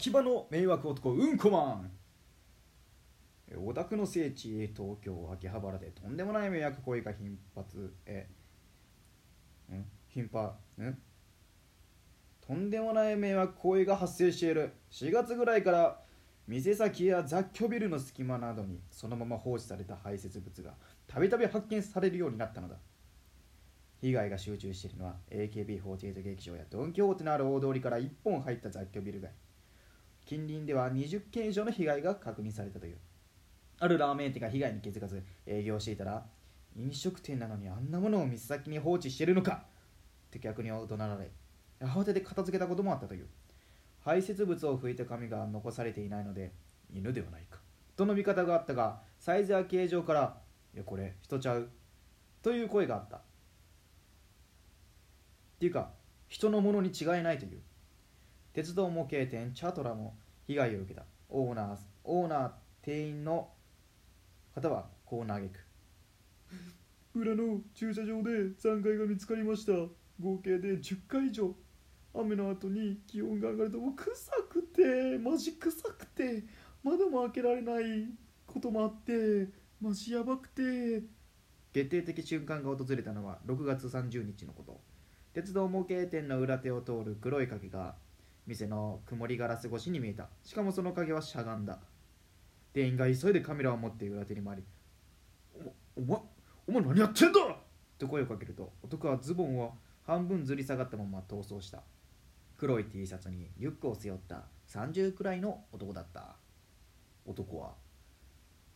秋葉の迷惑男うんこマン。えオタクの聖地東京秋葉原でとんでもない迷惑行為が頻発。えん？頻発？ん？とんでもない迷惑行為が発生している。4月ぐらいから店先や雑居ビルの隙間などにそのまま放置された排泄物がたびたび発見されるようになったのだ。被害が集中しているのは AKB48 劇場やドン・キホーテのある大通りから1本入った雑居ビル街。近隣では20件以上の被害が確認されたという。あるラーメン店が被害に気づかず営業していたら飲食店なのにあんなものを店先に放置してるのかって逆に怒鳴られ慌てて片付けたこともあったという。排泄物を拭いた紙が残されていないので犬ではないかとの見方があったがサイズや形状から「いやこれ人ちゃう」という声があった。っていうか人のものに違いないという。鉄道模型店チャトラも被害を受けた。オーナーオーナー店員の方はこう嘆く。裏の駐車場で残骸が見つかりました。合計で10回以上。雨の後に気温が上がるともう臭くてマジ臭くて窓も開けられない。こともあってマジやばくて。決定的瞬間が訪れたのは6月30日のこと。鉄道模型店の裏手を通る黒い影が店の曇りガラス越しに見えた。しかもその影はしゃがんだ。店員が急いでカメラを持って裏手に回り「おお前お前何やってんだ!」と声をかけると男はズボンを半分ずり下がったまま逃走した。黒い T シャツにリュックを背負った30くらいの男だった。男は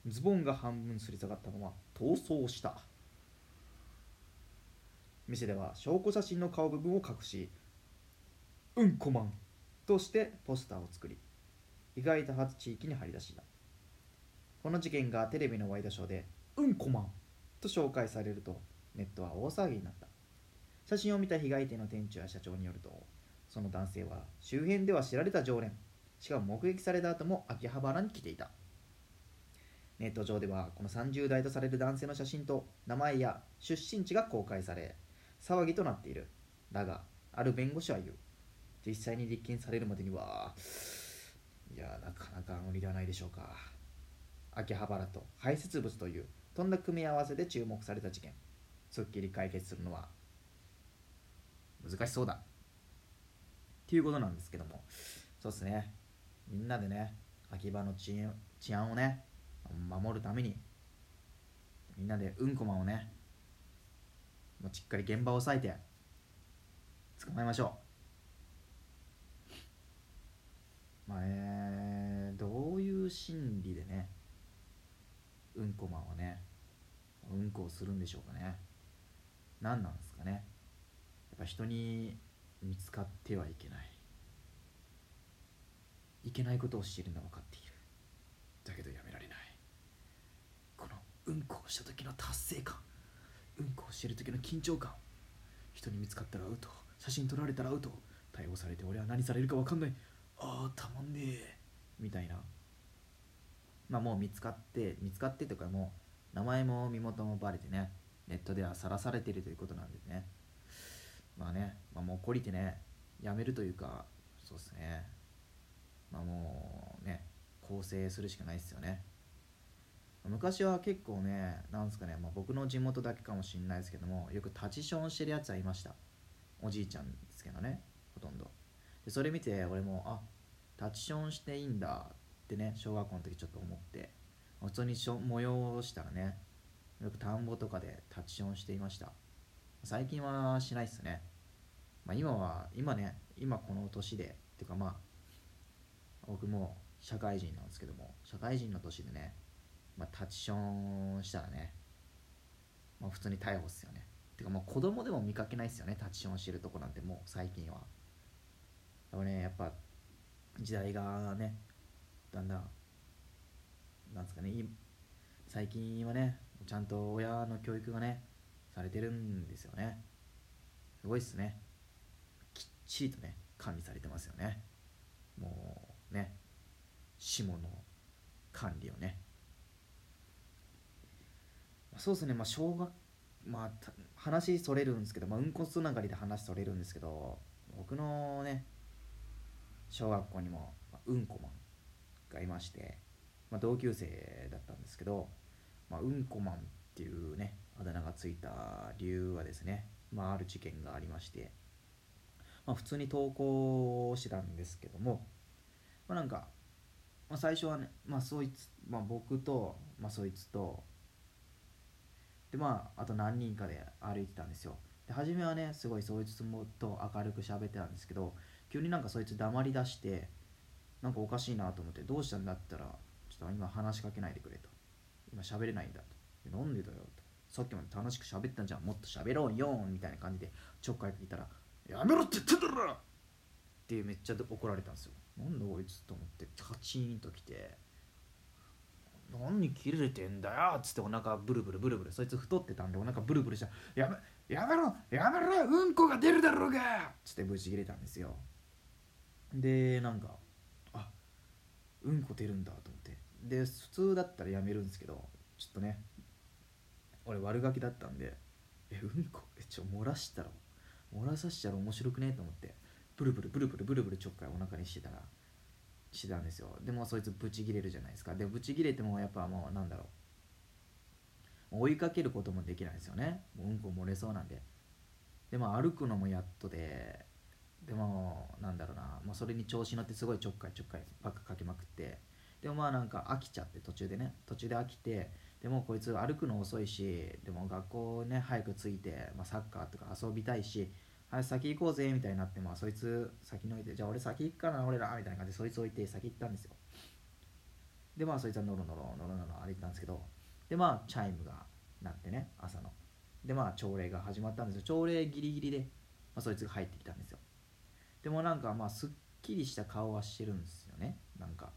ズボンが半分すり下がったまま逃走した。店では証拠写真の顔部分を隠し「うんこマン」としてポスターを作り被害多発地域に張り出したこの事件がテレビのワイドショーで「うんこマン」と紹介されるとネットは大騒ぎになった。写真を見た被害店の店長や社長によるとその男性は周辺では知られた常連しかも目撃された後も秋葉原に来ていた。ネット上ではこの30代とされる男性の写真と名前や出身地が公開され騒ぎとなっている。だがある弁護士は言う。実際に立件されるまでにはいやなかなか無理ではないでしょうか。秋葉原と排泄物というとんだ組み合わせで注目された事件すっきり解決するのは難しそうだ。っていうことなんですけども。そうですね。みんなでね秋葉の治治安をね守るためにみんなでうんこマンをねもうしっかり現場を押さえて捕まえましょう。まあえー、どういう心理でねうんこマンはねうんこをするんでしょうかね。何なんですかね。やっぱ人に見つかってはいけない。いけないことをしているのは分かっている。だけどやめられない。このうんこをした時の達成感。うんこをしてる時の緊張感。人に見つかったらアウト写真撮られたらアウト逮捕されて俺は何されるか分かんない。ああたまんねえ。みたいな。まあもう見つかって見つかってとかもう名前も身元もバレてねネットではさらされてるということなんでね。まあね、まあ、もう懲りてねやめるというかそうですね。まあもうね更生するしかないですよね。昔は結構ねなんすかね、まあ、僕の地元だけかもしれないですけどもよく立ちションしてるやつはいました。おじいちゃんですけどね。でそれ見て俺もあ立ちションしていいんだってね小学校の時ちょっと思って普通にしょ模様をしたらねよく田んぼとかで立ちションしていました。最近はしないっすね、まあ、今は今ね今この年でてかまあ僕も社会人なんですけども社会人の年でねまあ、タッチションしたらね、まあ、普通に逮捕っすよね。てかもう子供でも見かけないっすよねタッチションしてるとこなんてもう最近は。でもねやっぱ時代がねだんだんなんですかね最近はねちゃんと親の教育がねされてるんですよね。すごいっすね。きっちりとね管理されてますよね。もうね下の管理をね。そうですね。まあ小学まあ話それるんですけど、まあ、うんこつながりで話それるんですけど僕のね小学校にもうんこマンがいまして、まあ、同級生だったんですけど、まあ、うんこマンっていうねあだ名がついた理由はですね、まあ、ある事件がありまして、まあ、普通に投稿してたんですけども、まあ、なんか、まあ、最初はね、まあ、そいつ、まあ、僕と、まあ、そいつとでまああと何人かで歩いてたんですよ。で初めはねすごいそいつもと明るく喋ってたんですけど急になんかそいつ黙り出してなんかおかしいなと思ってどうしたんだったらちょっと今話しかけないでくれと。今喋れないんだと。えなんでだよと。さっきまで楽しく喋ったんじゃん。もっと喋ろうよみたいな感じでちょっかい聞いたらやめろって言ってんだろ!ってめっちゃ怒られたんですよ。なんだこいつと思ってカチーンときて何に切れてんだよっつってお腹ブルブルブルブルそいつ太ってたんでお腹ブルブルした。やめやめろやめろうんこが出るだろうが!っつってブチ切れたんですよ。でなんかあうんこ出るんだと思って。で普通だったらやめるんですけどちょっとね俺悪ガキだったんでえうんこえちょ漏らしたら漏らさしたら面白くねえと思ってブルブルブルブルブルブルちょっかいお腹にしてたらしてたんですよ。でもそいつブチ切れるじゃないですか。でブチ切れてもやっぱもうなんだろう。追いかけることもできないですよね。ううんこ漏れそうなんで。でも歩くのもやっとででもなんだろうな、まあ、それに調子乗ってすごいちょっかいちょっかいばっかかけまくって。でもまあなんか飽きちゃって途中でね。途中で飽きて。でもこいつ歩くの遅いし。でも学校ね早く着いて、まあ、サッカーとか遊びたいし。はい先行こうぜみたいになって。まあそいつ先に置いて。じゃあ俺先行くからな俺ら。みたいな感じでそいつ置いて先行ったんですよ。でまあそいつはノロノロノロノロ歩いてたんですけど。でまあチャイムが鳴ってね朝の。でまあ朝礼が始まったんですよ。朝礼ギリギリで、まあ、そいつが入ってきたんですよ。でもなんかまあすっきりした顔はしてるんですよね。なんか。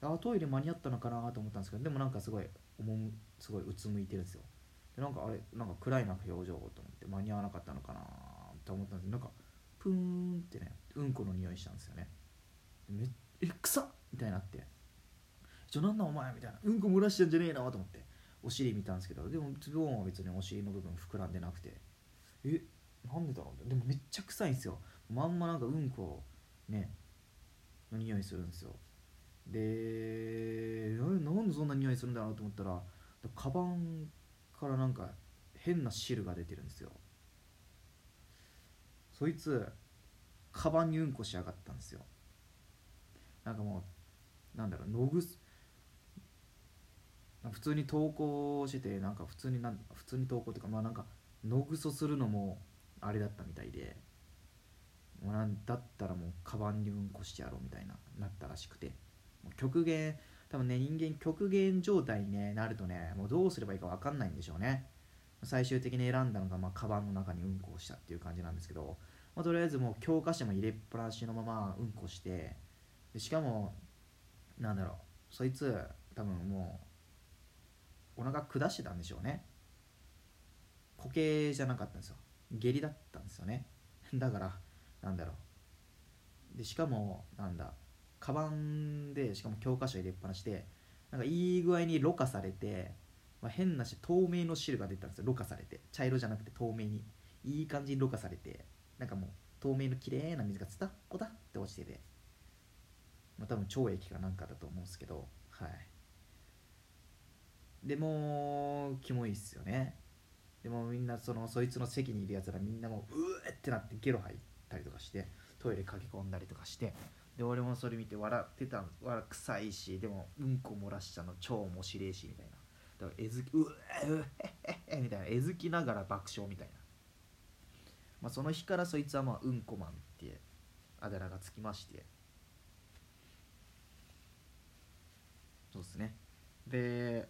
あトイレ間に合ったのかなと思ったんですけどでもなんかすごい重むすごいうつむいてるんですよ。でなんかあれなんか暗いな表情と思って間に合わなかったのかなと思ったんですけどなんかプーンってねうんこの匂いしたんですよね。めえ臭っ！みたいになって。ちょなんだお前みたいな。うんこ漏らしてんじゃねえなと思ってお尻見たんですけどでもズボンは別にお尻の部分膨らんでなくて。えなんでだろうでもめっちゃ臭いんですよ。まんまなんかうんこねの匂いするんですよ。でなんでそんな匂いするんだろうと思ったらカバンからなんか変な汁が出てるんですよ。そいつカバンにうんこしやがったんですよ。なんかもうなんだろう野ぐす普通に投稿しててなんか普通になん普通に投稿っていうかまあなんか野ぐそするのもあれだったみたいでもうなんだったらもうカバンにうんこしてやろうみたいななったらしくて。もう極限多分ね人間極限状態に、ね、なるとねもうどうすればいいか分かんないんでしょうね。最終的に選んだのが、まあ、カバンの中にうんこをしたっていう感じなんですけど、まあ、とりあえずもう教科書も入れっぱなしのままうんこしてでしかもなんだろうそいつ多分もうお腹下してたんでしょうね。固形じゃなかったんですよ。下痢だったんですよね。だからなんだろう。でしかもなんだカバンでしかも教科書入れっぱなしでなんかいい具合にろ過されて、まあ、変なし透明の汁が出たんですよ。ろ過されて。茶色じゃなくて透明に。いい感じにろ過されてなんかもう透明の綺麗な水がツタッコタって落ちてて、まあ、多分腸液かなんかだと思うんですけど。はい。でもキモいっすよね。でもみんなそのそいつの席にいるやつらみんなもううえってなってゲロ吐いたりとかしてトイレ駆け込んだりとかしてで俺もそれ見て笑ってた笑臭いしでもうんこ漏らしたの超面白いしみたいな。だからえずきうえうえへへみたいな。えずきながら爆笑みたいな、まあ、その日からそいつはまあうんこマンってあだ名がつきまして。そうですね。で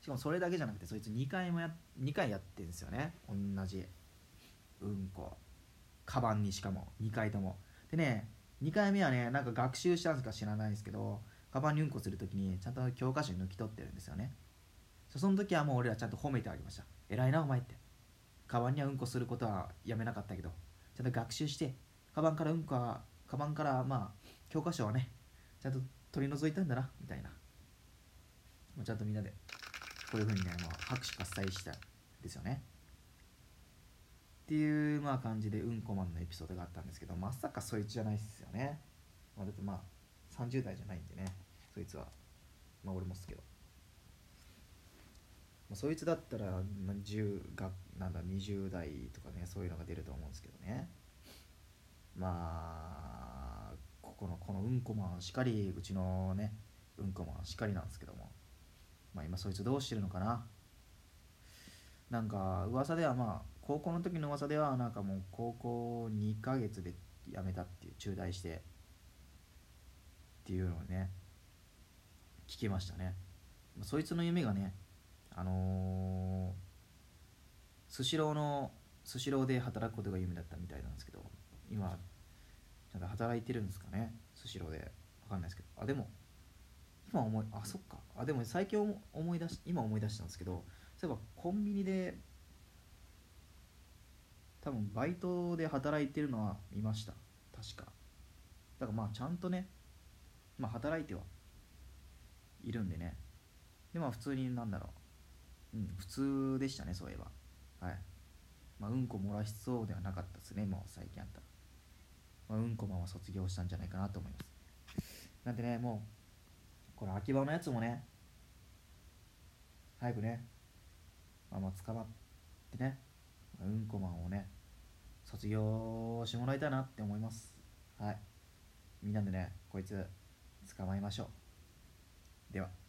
しかもそれだけじゃなくてそいつ2回もや2回やってんですよね。同じ。うんこ。カバンにしかも。2回とも。でね2回目はねなんか学習したんですか知らないですけどカバンにうんこするときにちゃんと教科書に抜き取ってるんですよね。そその時はもう俺らちゃんと褒めてあげました。偉いなお前って。カバンにはうんこすることはやめなかったけど。ちゃんと学習してカバンからうんこはカバンからまあ教科書はねちゃんと取り除いたんだなみたいな。もうちゃんとみんなで。こういうふうにねもう拍手喝采したんですよね。っていうまあ感じでうんこマンのエピソードがあったんですけどまさかそいつじゃないっすよね、まあ、だってまあ30代じゃないんでね。そいつは。まあ俺もっすけど、まあ、そいつだったら、10がなんだ20代とかねそういうのが出ると思うんですけどね。まあここのこのうんこマンしかりうちのねうんこマンしかりなんですけども。まあ今そいつどうしてるのかな。なんか噂ではまあ高校の時の噂ではなんかもう高校2ヶ月で辞めたっていう中退してっていうのをね聞きましたね。そいつの夢がねあのスシローのスシローで働くことが夢だったみたいなんですけど今ちゃんと働いてるんですかねスシローで。わかんないですけど。あでも今思いあそっか。あでも最近思い出し今思い出したんですけどそういえばコンビニで多分バイトで働いてるのは見ました。確か。だからまあちゃんとねまあ働いてはいるんでね。でまあ普通になんだろう。うん普通でしたねそういえば。はい。まあうんこ漏らしそうではなかったですねもう最近あったら、まあ、うんこマンは卒業したんじゃないかなと思います。なんでねもうこの秋葉のやつもね早くねまあまあ捕まってねうんこマンをね卒業してもらいたいなって思います。はい。みんなでねこいつ捕まえましょう。では。